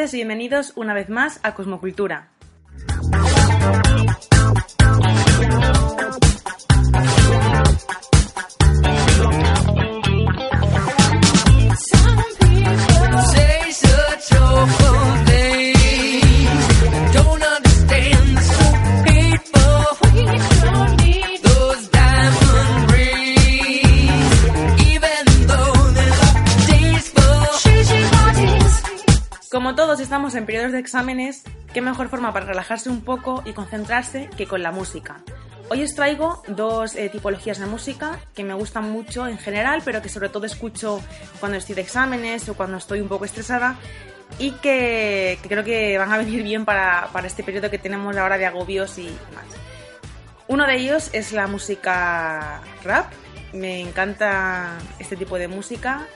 y bienvenidos una vez más a Cosmocultura. Estamos en periodos de exámenes, qué mejor forma para relajarse un poco y concentrarse que con la música. Hoy os traigo dos eh, tipologías de música que me gustan mucho en general, pero que sobre todo escucho cuando estoy de exámenes o cuando estoy un poco estresada y que, creo que van a venir bien para, este periodo que tenemos ahora de agobios y más. Uno de ellos es la música rap. Me encanta este tipo de música,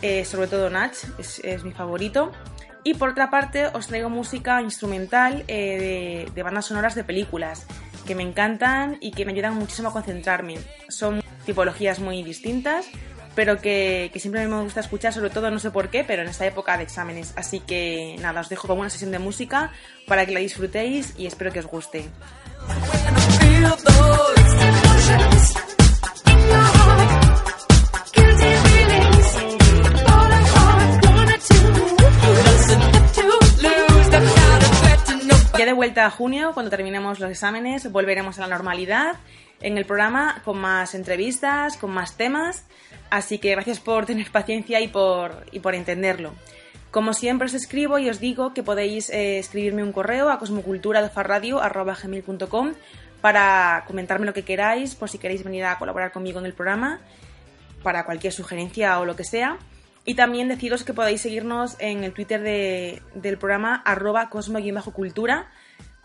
eh, sobre todo Nach, es mi favorito. Y por otra parte os traigo música instrumental eh, de, bandas sonoras de películas que me encantan y que me ayudan muchísimo a concentrarme. Son tipologías muy distintas, pero que, que, siempre me gusta escuchar, sobre todo no sé por qué, pero en esta época de exámenes. Así que nada, os dejo con una sesión de música para que la disfrutéis y espero que os guste. De junio, cuando terminemos los exámenes, volveremos a la normalidad en el programa con más entrevistas, con más temas. Así que gracias por tener paciencia y por, y por entenderlo. Como siempre os escribo y os digo que podéis eh, escribirme un correo a cosmoculturadofarradio.com para comentarme lo que queráis, por si queréis venir a colaborar conmigo en el programa, para cualquier sugerencia o lo que sea. Y también deciros que podéis seguirnos en el Twitter del programa arroba cosmo-cultura,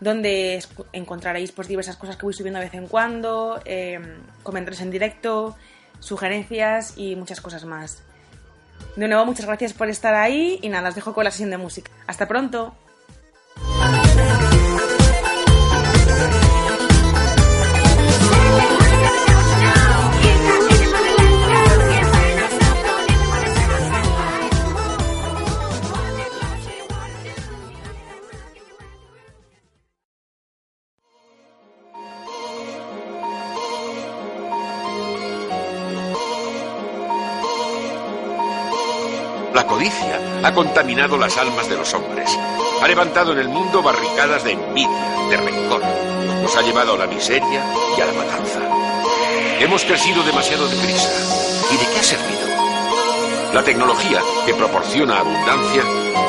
donde encontraréis pues, diversas cosas que voy subiendo de vez en cuando, eh, comentarios en directo, sugerencias y muchas cosas más. De nuevo, muchas gracias por estar ahí y nada, os dejo con la sesión de música. Hasta pronto. Contaminado las almas de los hombres. Ha levantado en el mundo barricadas de envidia, de rencor. Nos ha llevado a la miseria y a la matanza. Hemos crecido demasiado deprisa. ¿Y de qué ha servido? La tecnología, que proporciona abundancia,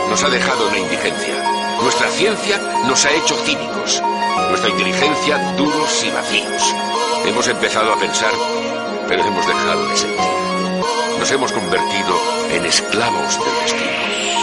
nos ha dejado en la indigencia. Nuestra ciencia nos ha hecho cínicos. Nuestra inteligencia duros y vacíos. Hemos empezado a pensar, pero hemos dejado de sentir. Nos hemos convertido en esclavos del destino.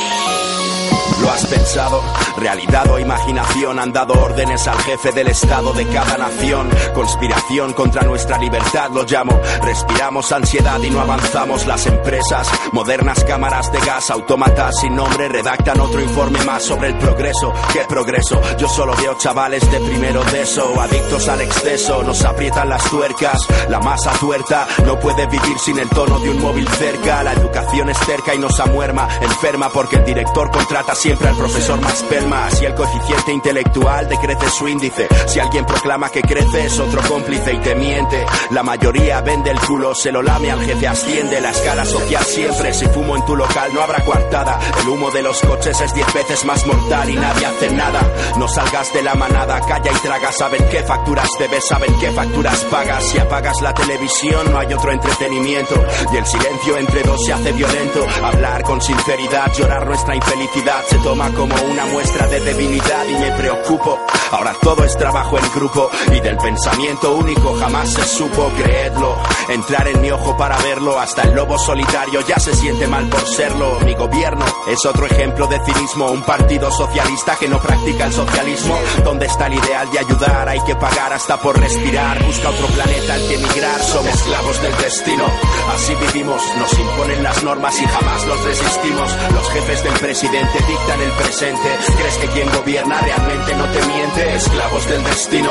¿Lo has pensado? Realidad o imaginación han dado órdenes al jefe del estado de cada nación. Conspiración contra nuestra libertad lo llamo. Respiramos ansiedad y no avanzamos las empresas. Modernas cámaras de gas, autómatas sin nombre redactan otro informe más sobre el progreso. ¿Qué progreso? Yo solo veo chavales de primero de eso, adictos al exceso. Nos aprietan las tuercas, la masa tuerta no puede vivir sin el tono de un móvil cerca. La educación es cerca y nos amuerma, enferma porque el director contrata siempre siempre al profesor más pelma. Si el coeficiente intelectual decrece su índice, si alguien proclama que crece es otro cómplice y te miente. La mayoría vende el culo, se lo lame al jefe, asciende la escala social siempre. Si fumo en tu local no habrá coartada. El humo de los coches es diez veces más mortal y nadie hace nada. No salgas de la manada, calla y traga. Saben qué facturas debes, saben qué facturas pagas. Si apagas la televisión no hay otro entretenimiento. Y el silencio entre dos se hace violento. Hablar con sinceridad, llorar nuestra infelicidad toma como una muestra de debilidad y me preocupo. Ahora todo es trabajo en grupo y del pensamiento único jamás se supo creerlo. Entrar en mi ojo para verlo, hasta el lobo solitario ya se siente mal por serlo. Mi gobierno es otro ejemplo de cinismo, un partido socialista que no practica el socialismo. ¿Dónde está el ideal de ayudar? Hay que pagar hasta por respirar. Busca otro planeta al que emigrar, somos esclavos del destino. Así vivimos, nos imponen las normas y jamás los resistimos. Los jefes del presidente dictan el presente. ¿Crees que quien gobierna realmente Esclavos del destino.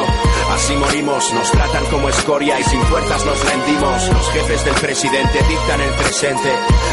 Así morimos, nos tratan como escoria y sin fuerzas nos rendimos. Los jefes del presidente dictan el presente.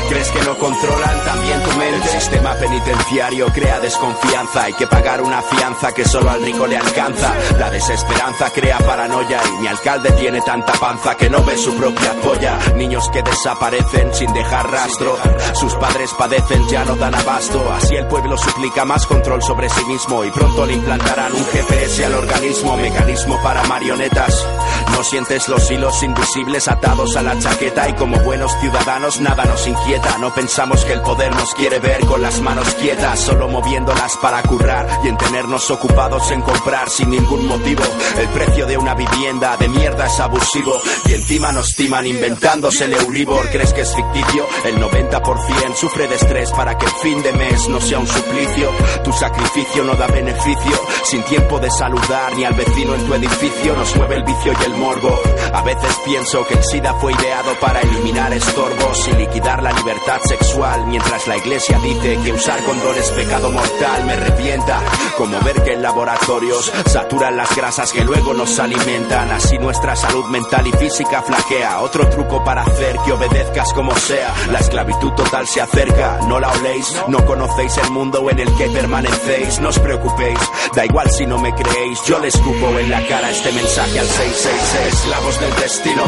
¿Crees que no controlan también tu mente? El sistema penitenciario crea desconfianza. Hay que pagar una fianza que solo al rico le alcanza. La desesperanza crea paranoia y mi alcalde tiene tanta panza que no ve su propia polla. Niños que desaparecen sin dejar rastro. Sus padres padecen, ya no dan abasto. Así el pueblo suplica más control sobre sí mismo y pronto le implantarán un GPS al organismo, mecanismo para marionetas. No sientes los hilos invisibles atados a la chaqueta y como buenos ciudadanos nada nos inquieta. No pensamos que el poder nos quiere ver con las manos quietas, solo moviéndolas para currar y en tenernos ocupados en comprar sin ningún motivo. El precio de una vivienda de mierda es abusivo y encima nos timan inventándose el Euribor. ¿Crees que es ficticio? El 90% sufre de estrés para que el fin de mes no sea un suplicio. Tu sacrificio no da beneficio, sin tiempo de saludar ni al vecino en tu edificio. Nos mueve el vicio y el morbo. A veces pienso que el SIDA fue ideado para eliminar estorbos y liquidar la libertad sexual, mientras la iglesia dice que usar condón es pecado mortal. Me revienta como ver que en laboratorios saturan las grasas que luego nos alimentan. Así nuestra salud mental y física flaquea. Otro truco para hacer que obedezcas como sea. La esclavitud total se acerca, no la oléis, no conocéis el mundo en el que permanecéis. No os preocupéis, da igual si no me creéis. Yo les escupo en la cara este mensaje al 666. Esclavos del destino,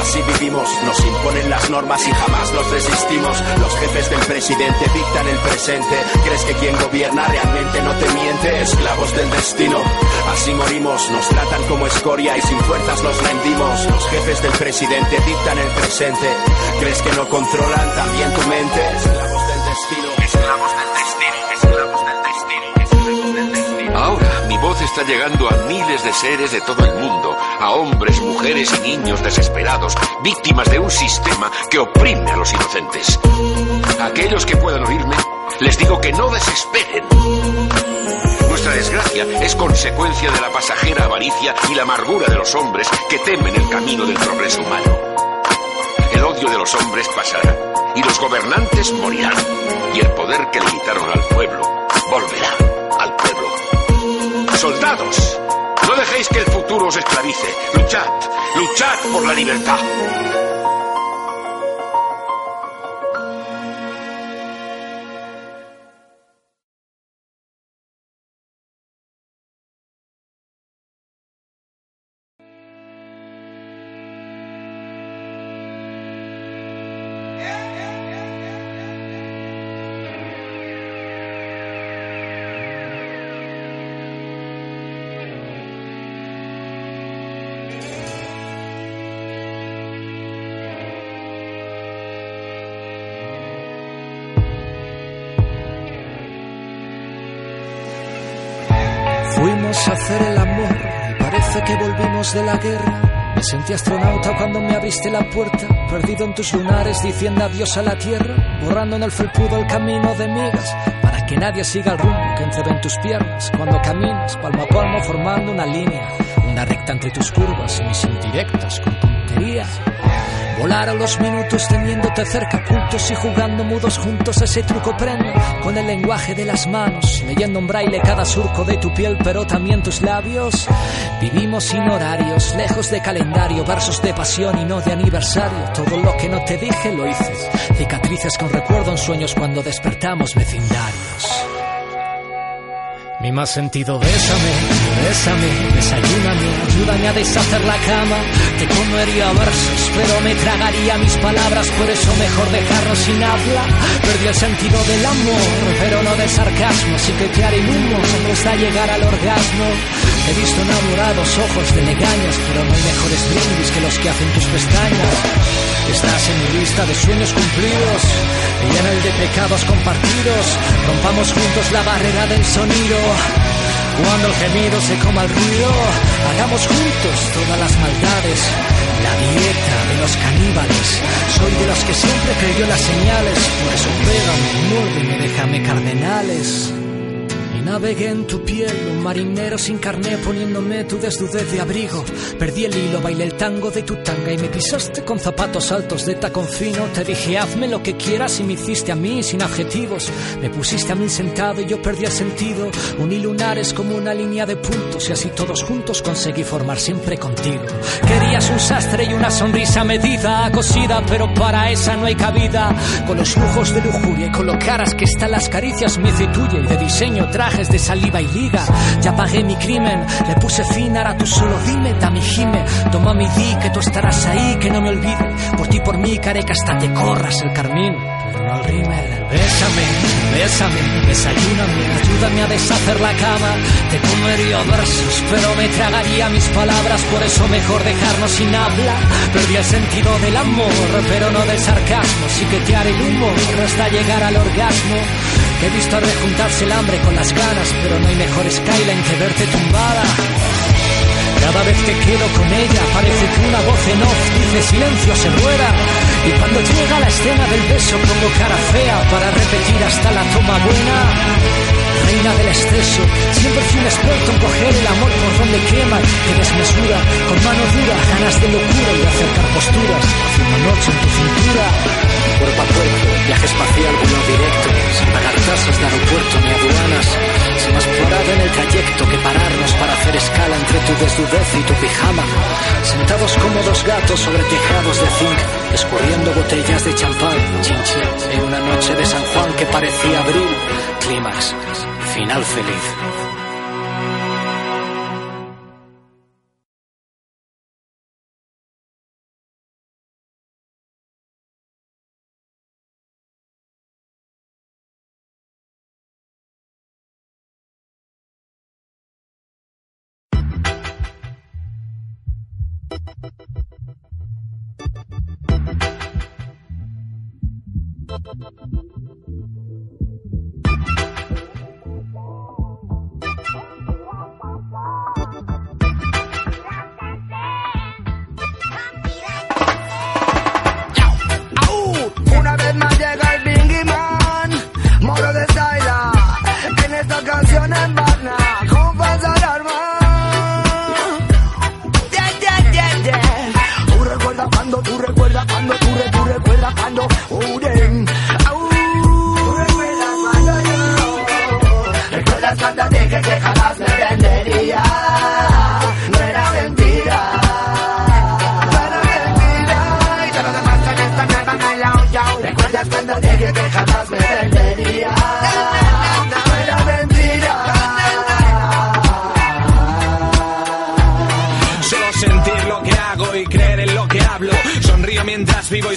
así vivimos. Nos imponen las normas y jamás los resistimos. Los jefes del presidente dictan el presente. ¿Crees que quien gobierna realmente no te miente? Esclavos del destino, así morimos. Nos tratan como escoria y sin fuerzas nos rendimos. Los jefes del presidente dictan el presente. ¿Crees que no controlan también tu mente? Esclavos del destino, esclavos del destino, mi voz está llegando a miles de seres de todo el mundo, a hombres, mujeres y niños desesperados, víctimas de un sistema que oprime a los inocentes. A aquellos que puedan oírme, les digo que no desesperen. Nuestra desgracia es consecuencia de la pasajera avaricia y la amargura de los hombres que temen el camino del progreso humano. El odio de los hombres pasará y los gobernantes morirán y el poder que le quitaron al pueblo volverá. Soldados, no dejéis que el futuro os esclavice. Luchad, luchad por la libertad. De la guerra. Me sentí astronauta cuando me abriste la puerta, perdido en tus lunares diciendo adiós a la tierra, borrando en el felpudo el camino de migas, para que nadie siga el rumbo que entrevé en tus piernas cuando caminas palmo a palmo formando una línea, una recta entre tus curvas y mis indirectas con tonterías. Volaron los minutos teniéndote cerca, ocultos y jugando mudos juntos. Ese truco prende con el lenguaje de las manos, leyendo en braille cada surco de tu piel, pero también tus labios. Vivimos sin horarios, lejos de calendario, versos de pasión y no de aniversario. Todo lo que no te dije lo hice. Cicatrices con recuerdo en sueños cuando despertamos vecindarios. Mi más sentido, bésame, bésame, desayúname, ayúdame a deshacer la cama. Te comería versos, pero me tragaría mis palabras, por eso mejor dejarnos sin habla. Perdí el sentido del amor, pero no del sarcasmo, así que te haré humo hasta llegar al orgasmo. He visto enamorados ojos de legañas, pero no hay mejores brindis que los que hacen tus pestañas. Estás en mi lista de sueños cumplidos y en el de pecados compartidos. Rompamos juntos la barrera del sonido. Cuando el gemido se coma el ruido, hagamos juntos todas las maldades. La dieta de los caníbales. Soy de los que siempre creyó las señales. Por eso pégame, muérdeme, déjame cardenales. Navegué en tu piel, un marinero sin carné poniéndome tu desnudez de abrigo. Perdí el hilo, bailé el tango de tu tanga y me pisaste con zapatos altos de tacón fino. Te dije hazme lo que quieras y me hiciste a mí sin adjetivos. Me pusiste a mí sentado y yo perdí el sentido. Uní lunares como una línea de puntos y así todos juntos conseguí formar siempre contigo. Querías un sastre y una sonrisa medida, cosida, pero para esa no hay cabida. Con los lujos de lujuria y con lo caras que están las caricias, mi y tuya y de diseño traje de saliva y liga. Ya pagué mi crimen, le puse fin, ahora tú solo dime, dame gime. Toma mi di, que tú estarás ahí, que no me olvide. Por ti, por mí, careca, hasta te corras el carmín. Al rímel. Bésame, bésame, desayúname, ayúdame a deshacer la cama. Te comería versos, pero me tragaría mis palabras, por eso mejor dejarnos sin habla. Perdí el sentido del amor, pero no del sarcasmo. Sí que te haré el humor hasta llegar al orgasmo. He visto rejuntarse el hambre con las ganas, pero no hay mejor skyline que verte tumbada. Cada vez que quedo con ella parece que una voz en off dice silencio se muera. Y cuando llega la escena del beso pongo cara fea para repetir hasta la toma buena. Reina del exceso, siempre fui un experto en coger el amor por donde quema, que desmesura, con mano dura, ganas de locura y de acercar posturas, haciendo noche en tu cintura. Cuerpo a cuerpo, viaje espacial vuelo directo, sin pagar tasas de aeropuerto ni aduanas, sin más parado en el trayecto que pararnos para hacer escala entre tu desnudez y tu pijama, sentados como dos gatos sobre tejados de zinc, escurriendo botellas de champán, chinche, en una noche de San Juan que parecía abril, clímax, final feliz.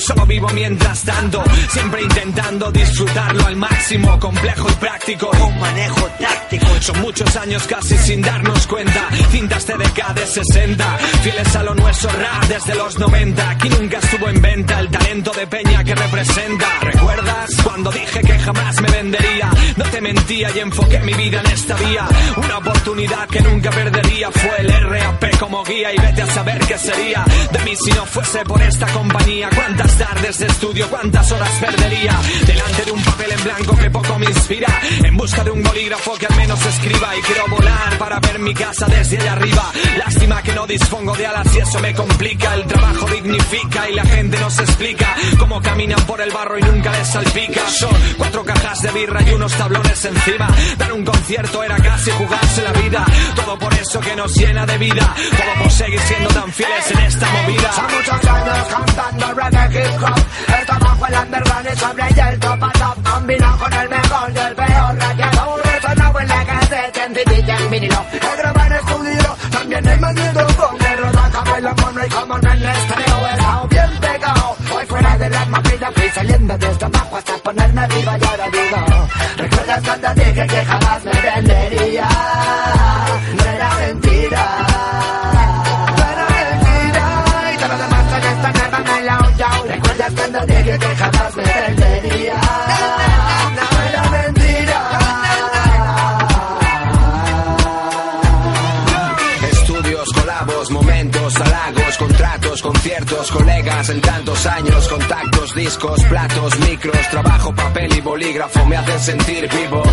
Solo vivo mientras tanto. Siempre intentando disfrutarlo al máximo. Complejo y práctico. Un manejo táctico. Son muchos años casi sin darnos cuenta. Cintas TDK de 60. Fieles a lo nuestro rap desde los 90. Aquí nunca estuvo en venta el talento de Peña que representa. ¿Recuerdas cuando dije que jamás me vendería? No te mentía y enfoqué mi vida en esta vía. Una oportunidad que nunca perdería fue el RAP como guía y vete a saber qué sería de mí si no fuese por esta compañía. Cuántas tardes de estudio, cuántas horas perdería delante de un papel en blanco que poco me inspira. En busca de un bolígrafo que al menos escriba y quiero volar para ver mi casa desde allá arriba. Lástima no dispongo de alas y eso me complica. El trabajo dignifica y la gente no se explica cómo caminan por el barro y nunca les salpica. Son cuatro cajas de birra y unos tablones encima. Dar un concierto era casi jugarse la vida. Todo por eso que nos llena de vida. Todo por seguir siendo tan fieles en esta movida. Son muchos años cantando reggae hip hop. Esto bajo el underground y sobre el top a top. Combinado con el mejor del peor reggaetón. Sonado en la cassette, en CD y en vinilo. Grabado en estudio, también he metido como en el estreno. He estado bien pegado, hoy fuera de la movida. Fui saliendo desde abajo hasta ponerme viva y ahora digo. ¿Recuerdas cuando dije que jamás me vendería? Rimas en tantos años, contactos, discos, platos, micros, trabajo, papel y bolígrafo me hacen sentir vivo.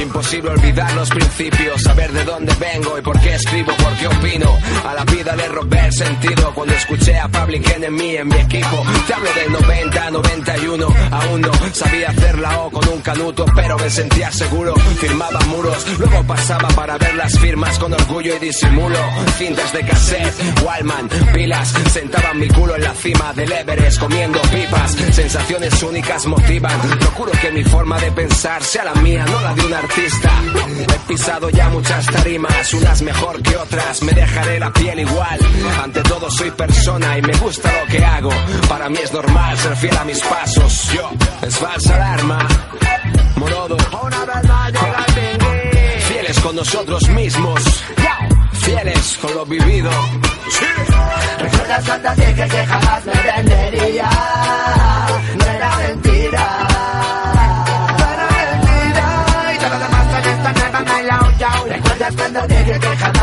Imposible olvidar los principios, saber de dónde vengo y por qué escribo, por qué opino. A la vida le robé el sentido cuando escuché a Public Enemy en mi equipo. Te hablo del 90, 91, aún no sabía hacer la O con un canuto, pero me sentía seguro. Firmaba muros, luego pasaba para ver las firmas con orgullo y disimulo. Cintas de cassette, Wallman, pilas, sentaban mi culo en la cima del Everest comiendo pipas. Sensaciones únicas motivan. Procuro que mi forma de pensar sea la mía, no la de un artista. He pisado ya muchas tarimas, unas mejor que otras. Me dejaré la piel igual. Ante todo soy persona y me gusta lo que hago. Para mí es normal ser fiel a mis pasos. Yo, es falsa alarma. Morodo. Fieles con nosotros mismos. Fieles con lo vivido. ¿Recuerdas cuando dije que jamás me vendería? No era mentira. No era mentira. Y todo lo demás con esta nueva me la he oyado. ¿Recuerdas cuando dije que jamás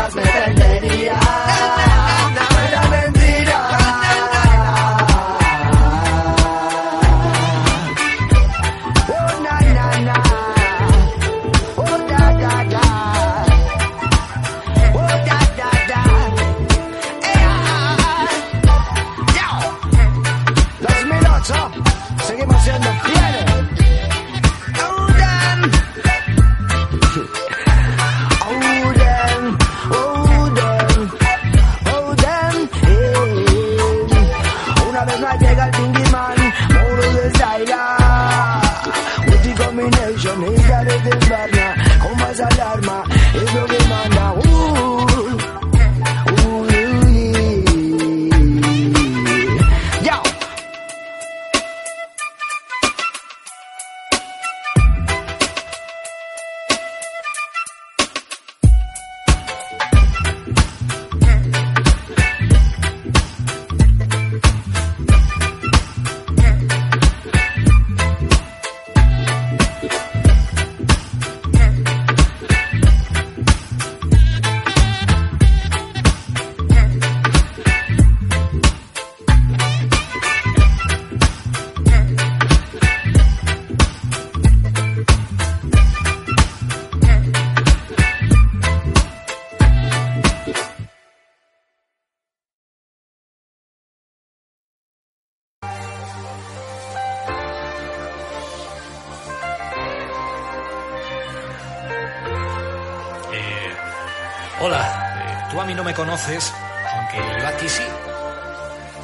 me conoces, aunque yo a ti sí.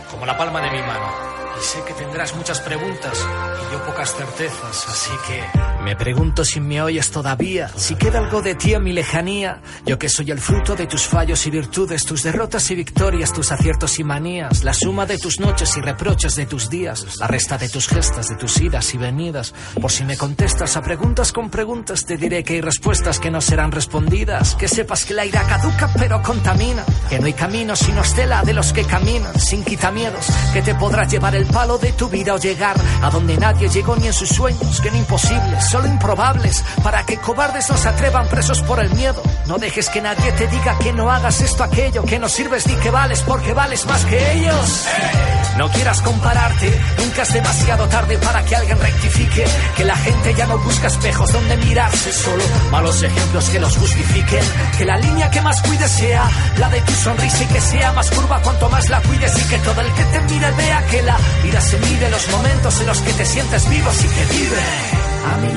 Como la palma de mi mano. Y sé que tendrás muchas preguntas y yo pocas certezas, así que me pregunto si me oyes todavía, si queda algo de ti en mi lejanía. Yo que soy el fruto de tus fallos y virtudes, tus derrotas y victorias, tus aciertos y manías, la suma de tus noches y reproches de tus días, la resta de tus gestas, de tus idas y venidas. Por si me contestas a preguntas con preguntas, te diré que hay respuestas que no serán respondidas. Que sepas que la ira caduca pero contamina, que no hay camino sino estela de los que caminan, sin quitamiedos, que te podrás llevar el palo de tu vida o llegar a donde nadie llegó ni en sus sueños, que no imposibles, solo improbables, para que cobardes no se atrevan presos por el miedo. No dejes que nadie te diga que no hagas esto, aquello, que no sirves ni que vales porque vales más que ellos. No quieras compararte, nunca es demasiado tarde para que alguien rectifique, que la gente ya no busca espejos donde mirarse, solo malos ejemplos que los justifiquen, que la línea que más cuides sea la de tu sonrisa y que sea más curva cuanto más la cuides y que todo el que te mire vea que la vida se mide los momentos en los que te sientes vivo y que vive.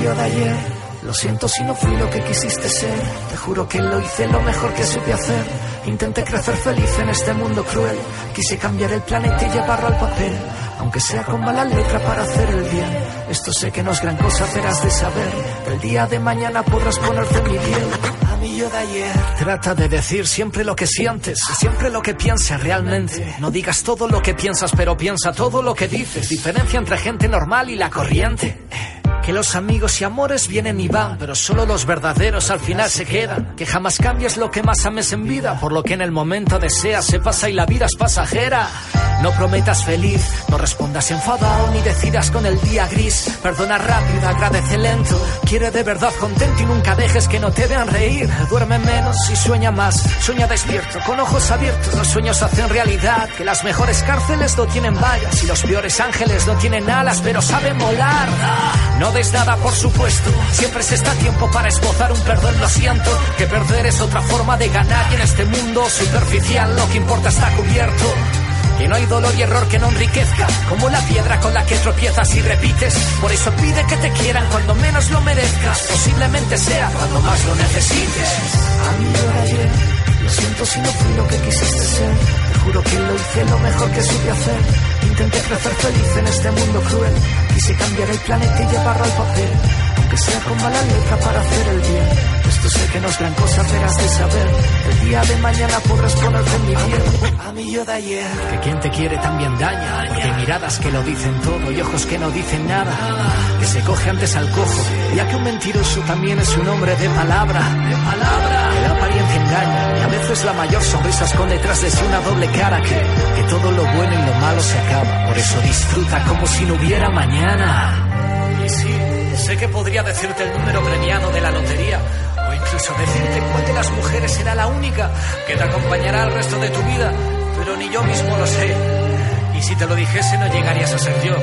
Yo de ayer, lo siento si no fui lo que quisiste ser, te juro que lo hice lo mejor que supe hacer. Intenté crecer feliz en este mundo cruel, quise cambiar el planeta y llevarlo al papel, aunque sea con mala letra para hacer el bien. Esto sé que no es gran cosa, verás de saber, el día de mañana podrás ponerte mi piel. A mí yo de ayer. Trata de decir siempre lo que sientes, siempre lo que pienses realmente. No digas todo lo que piensas, pero piensa todo lo que dices. Diferencia entre gente normal y la corriente. Que los amigos y amores vienen y van, pero solo los verdaderos al final se quedan. Que jamás cambies lo que más ames en vida, por lo que en el momento deseas se pasa y la vida es pasajera. No prometas feliz, no respondas enfadado ni decidas con el día gris. Perdona rápido, agradece lento. Quiere de verdad contento y nunca dejes que no te vean reír. Duerme menos y sueña más. Sueña despierto, con ojos abiertos. Los sueños hacen realidad. Que las mejores cárceles no tienen vallas y los peores ángeles no tienen alas, pero saben volar. No des nada, por supuesto. Siempre se está a tiempo para esbozar un perdón, lo siento. Que perder es otra forma de ganar y en este mundo superficial lo que importa está cubierto. Que no hay dolor y error que no enriquezca, como la piedra con la que tropiezas y repites. Por eso pide que te quieran cuando menos lo merezcas, posiblemente sea cuando más lo necesites. Amigo ayer, lo siento si no fui lo que quisiste ser. Te juro que lo hice lo mejor que supe hacer. Intenté crecer feliz en este mundo cruel. Quise cambiar el planeta y llevarlo al papel. Aunque sea con mala letra para hacer el bien. Esto sé que no es gran cosa, pero has de saber. El día de mañana podrás ponerte en mi piel. A mí yo de ayer. Que quien te quiere también daña, porque hay miradas que lo dicen todo y ojos que no dicen nada. Que se coge antes al cojo, ya que un mentiroso también es un hombre de palabra. De palabra. Que la apariencia engaña y a veces la mayor sonrisa esconde detrás de sí una doble cara que, que todo lo bueno y lo malo se acaba. Por eso disfruta como si no hubiera mañana. Y sí, sé que podría decirte el número premiado de la lotería. O incluso decirte cuál de las mujeres será la única que te acompañará el resto de tu vida. Pero ni yo mismo lo sé. Y si te lo dijese no llegarías a ser yo.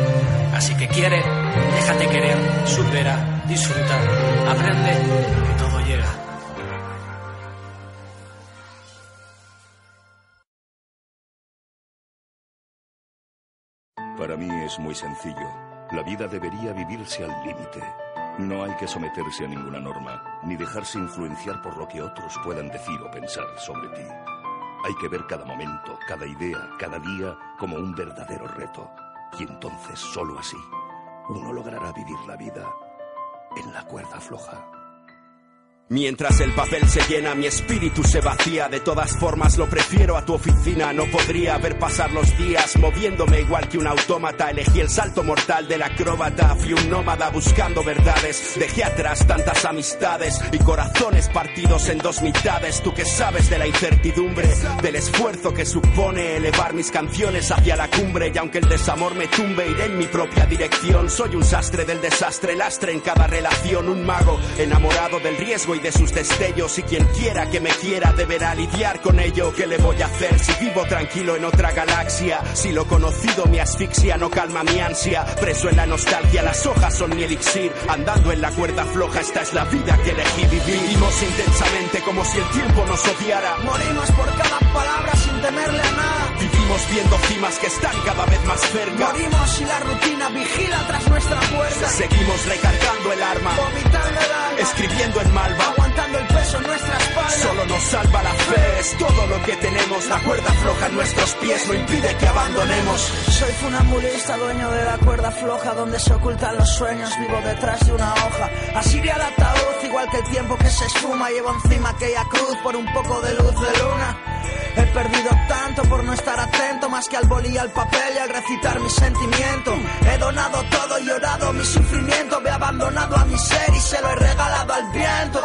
Así que quiere, déjate querer, supera, disfruta, aprende, que todo llega. Para mí es muy sencillo. La vida debería vivirse al límite. No hay que someterse a ninguna norma, ni dejarse influenciar por lo que otros puedan decir o pensar sobre ti. Hay que ver cada momento, cada idea, cada día como un verdadero reto. Y entonces, solo así, uno logrará vivir la vida en la cuerda floja. Mientras el papel se llena, mi espíritu se vacía. De todas formas, lo prefiero a tu oficina. No podría ver pasar los días moviéndome igual que un autómata. Elegí el salto mortal del acróbata. Fui un nómada buscando verdades. Dejé atrás tantas amistades y corazones partidos en dos mitades. Tú que sabes de la incertidumbre, del esfuerzo que supone elevar mis canciones hacia la cumbre. Y aunque el desamor me tumbe, iré en mi propia dirección. Soy un sastre del desastre, lastre en cada relación. Un mago enamorado del riesgo y de sus destellos y quien quiera que me quiera deberá lidiar con ello. ¿Qué le voy a hacer si vivo tranquilo en otra galaxia? Si lo conocido me asfixia, no calma mi ansia. Preso en la nostalgia, las hojas son mi elixir. Andando en la cuerda floja, esta es la vida que elegí vivir. Vivimos intensamente como si el tiempo nos odiara. Morimos por cada palabra sin temerle a nada. Vivimos viendo cimas que están cada vez más cerca. Morimos y la rutina vigila tras nuestra puerta. Seguimos recargando el arma, Vomitando el alma. escribiendo en malva. Aguantando el peso nuestra. Solo nos salva la fe, es todo lo que tenemos. La cuerda floja en nuestros pies no impide que abandonemos. Soy funambulista, dueño de la cuerda floja donde se ocultan los sueños, vivo detrás de una hoja. Así al ataúd, igual que el tiempo que se esfuma, llevo encima aquella cruz por un poco de luz de luna. He perdido tanto por no estar atento, más que al boli y al papel y al recitar mi sentimiento. He donado todo, llorado mi sufrimiento, me he abandonado a mi ser y se lo he regalado al viento.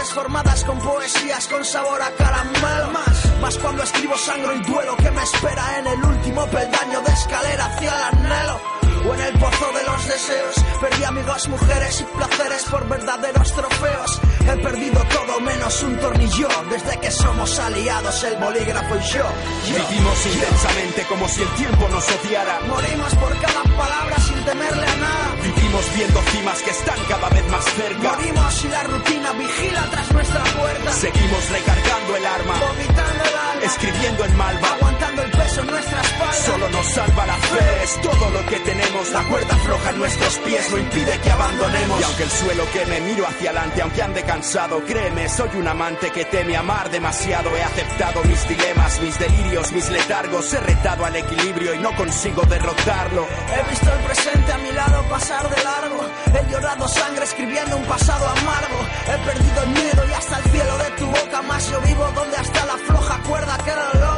Formadas con poesías con sabor a caramelo. Más, más cuando escribo sangro y duelo que me espera en el último peldaño de escalera hacia el anhelo. O en el pozo de los deseos, perdí amigos, mujeres y placeres por verdaderos trofeos. He perdido todo menos un tornillo, desde que somos aliados el bolígrafo y yo. yo. Vivimos intensamente como si el tiempo nos odiara. Morimos por cada palabra sin temerle a nada. Vivimos viendo cimas que están cada vez más cerca. Morimos y la rutina vigila tras nuestra puerta. Seguimos recargando el arma, Vomitando el alma, escribiendo en malva. aguantando el peso en nuestra. Solo nos salva la fe, es todo lo que tenemos. La cuerda floja en nuestros pies no impide que abandonemos. Y aunque el suelo queme, miro hacia adelante, aunque ande cansado. Créeme, soy un amante que teme amar demasiado. He aceptado mis dilemas, mis delirios, mis letargos. He retado al equilibrio y no consigo derrotarlo. He visto el presente a mi lado pasar de largo. He llorado sangre escribiendo un pasado amargo. He perdido el miedo y hasta el cielo de tu boca. Más yo vivo donde hasta la floja cuerda queda loca.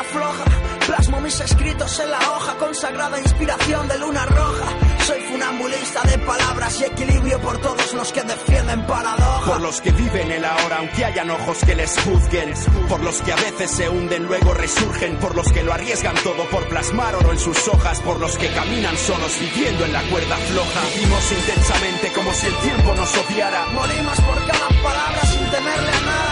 Cuerda floja. Plasmo mis mis escritos en la hoja, consagrada inspiración de luna roja. Soy funambulista de palabras y equilibrio por todos los que defienden paradoja. Por los que viven el ahora, aunque hayan ojos que les juzguen. Por los que a veces se hunden, luego resurgen. Por los que lo arriesgan todo por plasmar oro en sus hojas. Por los que caminan solos viviendo en la cuerda floja. Vivimos intensamente como si el tiempo nos odiara. Morimos por cada palabra sin temerle a nada.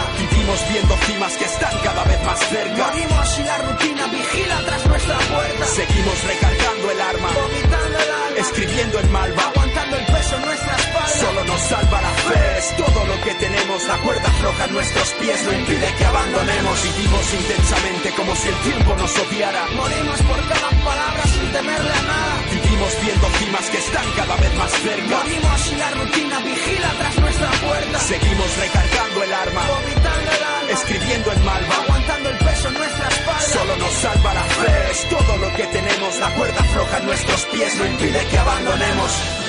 Vivimos viendo cimas que están cada vez más cerca. Morimos y la rutina vigila tras nuestra puerta. Seguimos recargando el arma, Vomitando el alma, escribiendo en malva. aguantando el peso en nuestra espalda. Solo nos salva la fe, es todo lo que tenemos. La cuerda floja en nuestros pies no impide que abandonemos. Vivimos intensamente como si el tiempo nos odiara. Morimos por cada palabra sin temerle a nada. Vivimos viendo cimas que están cada vez más cerca. Morimos y la rutina vigila tras nuestra puerta. Seguimos recargando el arma, Vomitando el escribiendo en malva. aguantando el peso en nuestra espalda. Solo nos salva la fe, es todo lo que tenemos. La cuerda floja en nuestros pies no impide que abandonemos.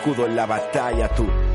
escudo en la batalla, tú,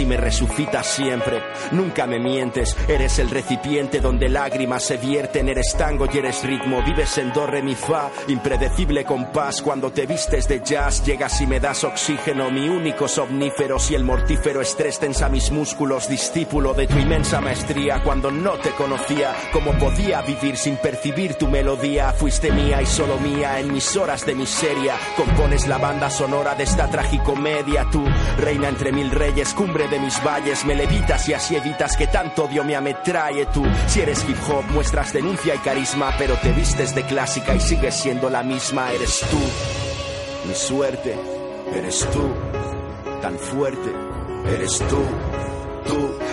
y me resucitas siempre. Nunca me mientes, eres el recipiente donde lágrimas se vierten, eres tango y eres ritmo, vives en do, re, mi, fa, impredecible compás. Cuando te vistes de jazz, llegas y me das oxígeno, mi único somnífero. Si el mortífero estrés tensa mis músculos, discípulo de tu inmensa maestría. Cuando no te conocía, cómo podía vivir sin percibir tu melodía. Fuiste mía y solo mía en mis horas de miseria. Compones la banda sonora de esta tragicomedia. Tú, reina entre mil reyes, cumbre de mis valles, me levitas y así evitas que tanto odio me ametrae. Tú, si eres hip hop, muestras denuncia y carisma, pero te vistes de clásica y sigues siendo la misma. Eres tú, mi suerte, eres tú, tan fuerte, eres tú. Tú,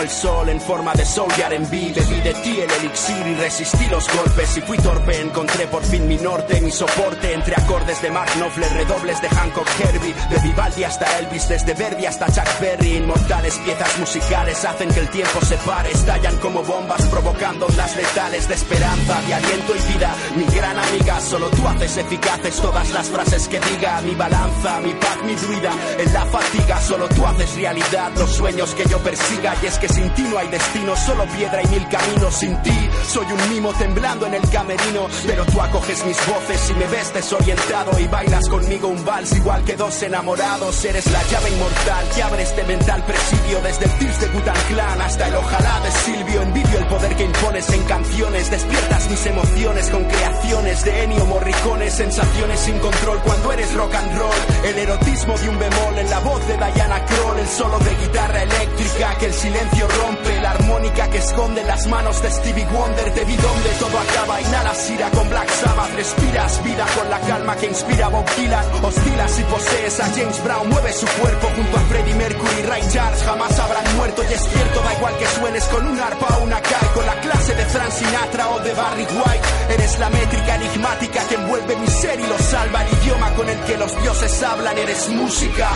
el sol en forma de soul y R&B. Bebí de ti el elixir y resistí los golpes. Y fui torpe, encontré por fin mi norte, mi soporte. Entre acordes de Mark Knopfler, redobles de Hancock Herbie. De Vivaldi hasta Elvis, desde Verdi hasta Chuck Berry. Inmortales piezas musicales hacen que el tiempo se pare. Estallan como bombas provocando ondas letales de esperanza, de aliento y vida. Mi gran amiga, solo tú haces eficaces todas las frases que diga. Mi balanza, mi paz, mi druida. En la fatiga, solo tú haces realidad los sueños que yo persiga. Y es que sin ti no hay destino, solo piedra y mil caminos. Sin ti soy un mimo temblando en el camerino. Pero tú acoges mis voces y me ves desorientado. Y bailas conmigo un vals igual que dos enamorados. Eres la llave inmortal que abre este mental presidio. Desde el Tears de Clan hasta el ojalá de Silvio. Envidio el poder que impones en canciones. Despiertas mi mis emociones con creaciones de Ennio Morricone, sensaciones sin control cuando eres rock and roll. El erotismo de un bemol en la voz de Diana Kroll, el solo de guitarra eléctrica que el silencio rompe, la armónica que esconde las manos de Stevie Wonder. Te vi donde todo acaba, inhalas ira con Black Sabbath, respiras vida con la calma que inspira Bob Dylan. Oscilas y posees a James Brown, mueve su cuerpo junto a Freddie Mercury, Ray Charles, jamás habrán muerto y es cierto, da igual que suenes con un arpa o una cae, con la clase de Frank Sinatra o de Barry White. Eres la métrica enigmática que envuelve mi ser y lo salva, el idioma con el que los dioses hablan, eres música.